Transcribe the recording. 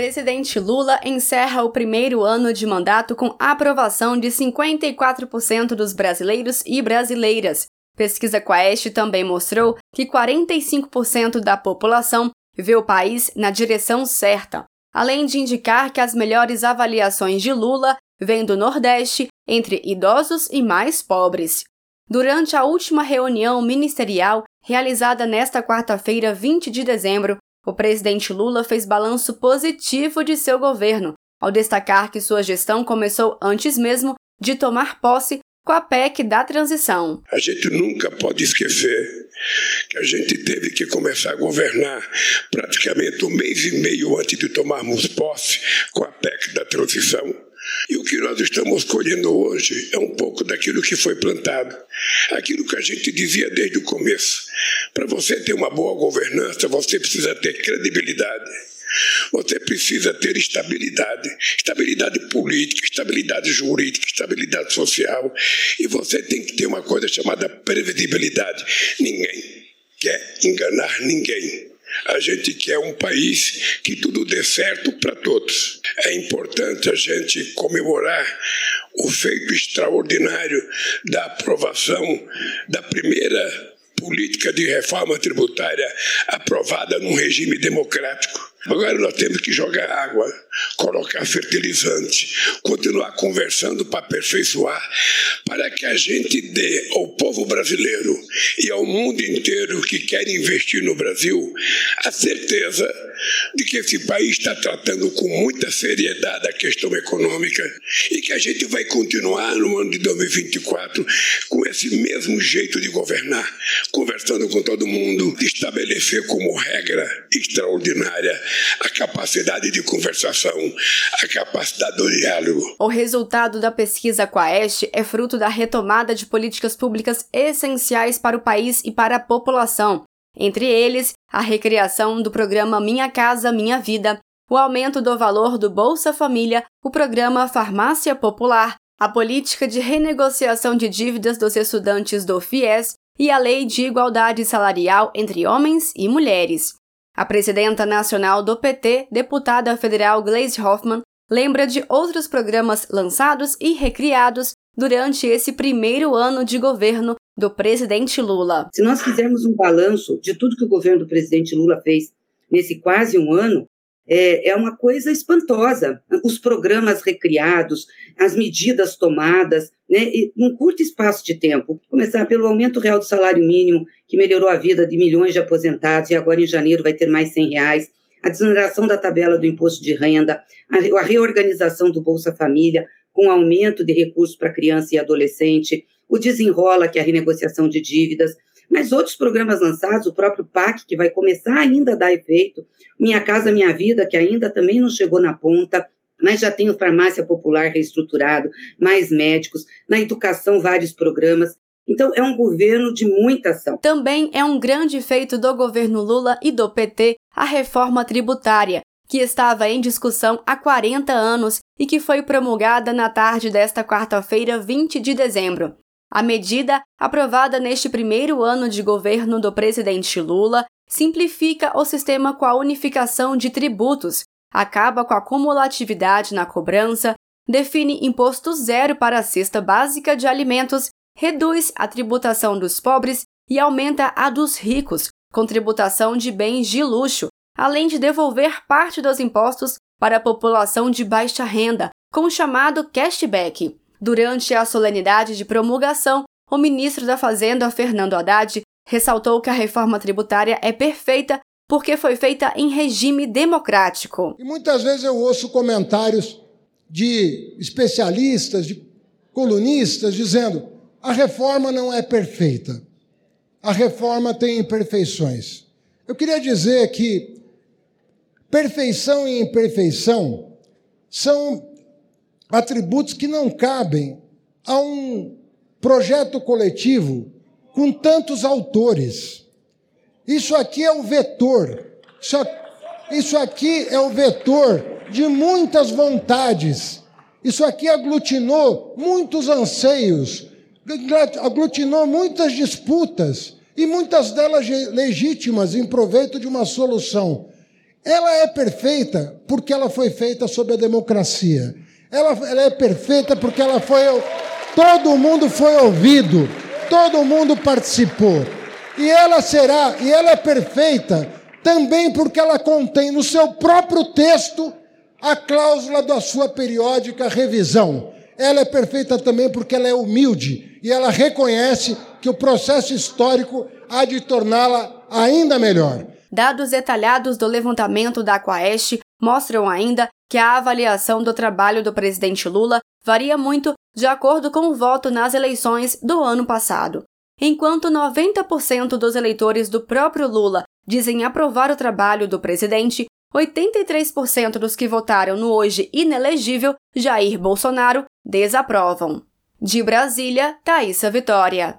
presidente Lula encerra o primeiro ano de mandato com aprovação de 54% dos brasileiros e brasileiras. Pesquisa Quaest também mostrou que 45% da população vê o país na direção certa, além de indicar que as melhores avaliações de Lula vêm do Nordeste, entre idosos e mais pobres. Durante a última reunião ministerial realizada nesta quarta-feira, 20 de dezembro, o presidente Lula fez balanço positivo de seu governo, ao destacar que sua gestão começou antes mesmo de tomar posse com a PEC da transição. A gente nunca pode esquecer que a gente teve que começar a governar praticamente um mês e meio antes de tomarmos posse com a PEC da transição. E o que nós estamos colhendo hoje é um pouco daquilo que foi plantado, aquilo que a gente dizia desde o começo. Para você ter uma boa governança, você precisa ter credibilidade. Você precisa ter estabilidade, estabilidade política, estabilidade jurídica, estabilidade social. E você tem que ter uma coisa chamada previsibilidade. Ninguém quer enganar ninguém. A gente quer um país que tudo dê certo para todos. É importante a gente comemorar o feito extraordinário da aprovação da primeira política de reforma tributária aprovada num regime democrático. Agora nós temos que jogar água, colocar fertilizante, continuar conversando para aperfeiçoar, para que a gente dê ao povo brasileiro e ao mundo inteiro que quer investir no Brasil a certeza de que esse país está tratando com muita seriedade a questão econômica e que a gente vai continuar no ano de 2024 com esse mesmo jeito de governar, conversando com todo mundo, estabelecer como regra extraordinária a capacidade de conversação, a capacidade do diálogo. O resultado da pesquisa Quaest é fruto da retomada de políticas públicas essenciais para o país e para a população, entre eles a recriação do programa Minha Casa Minha Vida, o aumento do valor do Bolsa Família, o programa Farmácia Popular, a política de renegociação de dívidas dos estudantes do FIES e a Lei de Igualdade Salarial entre Homens e Mulheres. A presidenta nacional do PT, deputada federal Gleisi Hoffmann, lembra de outros programas lançados e recriados durante esse primeiro ano de governo do presidente Lula. Se nós fizermos um balanço de tudo que o governo do presidente Lula fez nesse quase um ano, é, é uma coisa espantosa. Os programas recriados, as medidas tomadas, né, num curto espaço de tempo. Começar pelo aumento real do salário mínimo, que melhorou a vida de milhões de aposentados, e agora em janeiro vai ter mais 100 reais. A desoneração da tabela do imposto de renda, a reorganização do Bolsa Família, com aumento de recursos para criança e adolescente, o Desenrola, que é a renegociação de dívidas, mas outros programas lançados, o próprio PAC, que vai começar ainda a dar efeito, Minha Casa Minha Vida, que ainda também não chegou na ponta, mas já tem o Farmácia Popular reestruturado, mais médicos, na educação vários programas. Então, é um governo de muita ação. Também é um grande feito do governo Lula e do PT a reforma tributária, que estava em discussão há 40 anos e que foi promulgada na tarde desta quarta-feira, 20 de dezembro. A medida, aprovada neste primeiro ano de governo do presidente Lula, simplifica o sistema com a unificação de tributos, acaba com a cumulatividade na cobrança, define imposto zero para a cesta básica de alimentos, reduz a tributação dos pobres e aumenta a dos ricos, com tributação de bens de luxo, além de devolver parte dos impostos para a população de baixa renda, com o chamado cashback. Durante a solenidade de promulgação, o ministro da Fazenda, Fernando Haddad, ressaltou que a reforma tributária é perfeita porque foi feita em regime democrático. E muitas vezes eu ouço comentários de especialistas, de colunistas, dizendo: a reforma não é perfeita, a reforma tem imperfeições. Eu queria dizer que perfeição e imperfeição são atributos que não cabem a um projeto coletivo com tantos autores. Isso aqui é o vetor. Isso aqui é o vetor de muitas vontades. Isso aqui aglutinou muitos anseios, aglutinou muitas disputas e muitas delas legítimas em proveito de uma solução. ela é perfeita porque ela foi feita sob a democracia. Ela, ela é perfeita porque ela foi. Todo mundo foi ouvido, todo mundo participou. E ela será, e ela é perfeita também porque ela contém no seu próprio texto a cláusula da sua periódica revisão. Ela é perfeita também porque ela é humilde e ela reconhece que o processo histórico há de torná-la ainda melhor. Dados detalhados do levantamento da Aquaeste mostram ainda que a avaliação do trabalho do presidente Lula varia muito de acordo com o voto nas eleições do ano passado. Enquanto 90% dos eleitores do próprio Lula dizem aprovar o trabalho do presidente, 83% dos que votaram no hoje inelegível Jair Bolsonaro desaprovam. De Brasília, Thaisa Vitória.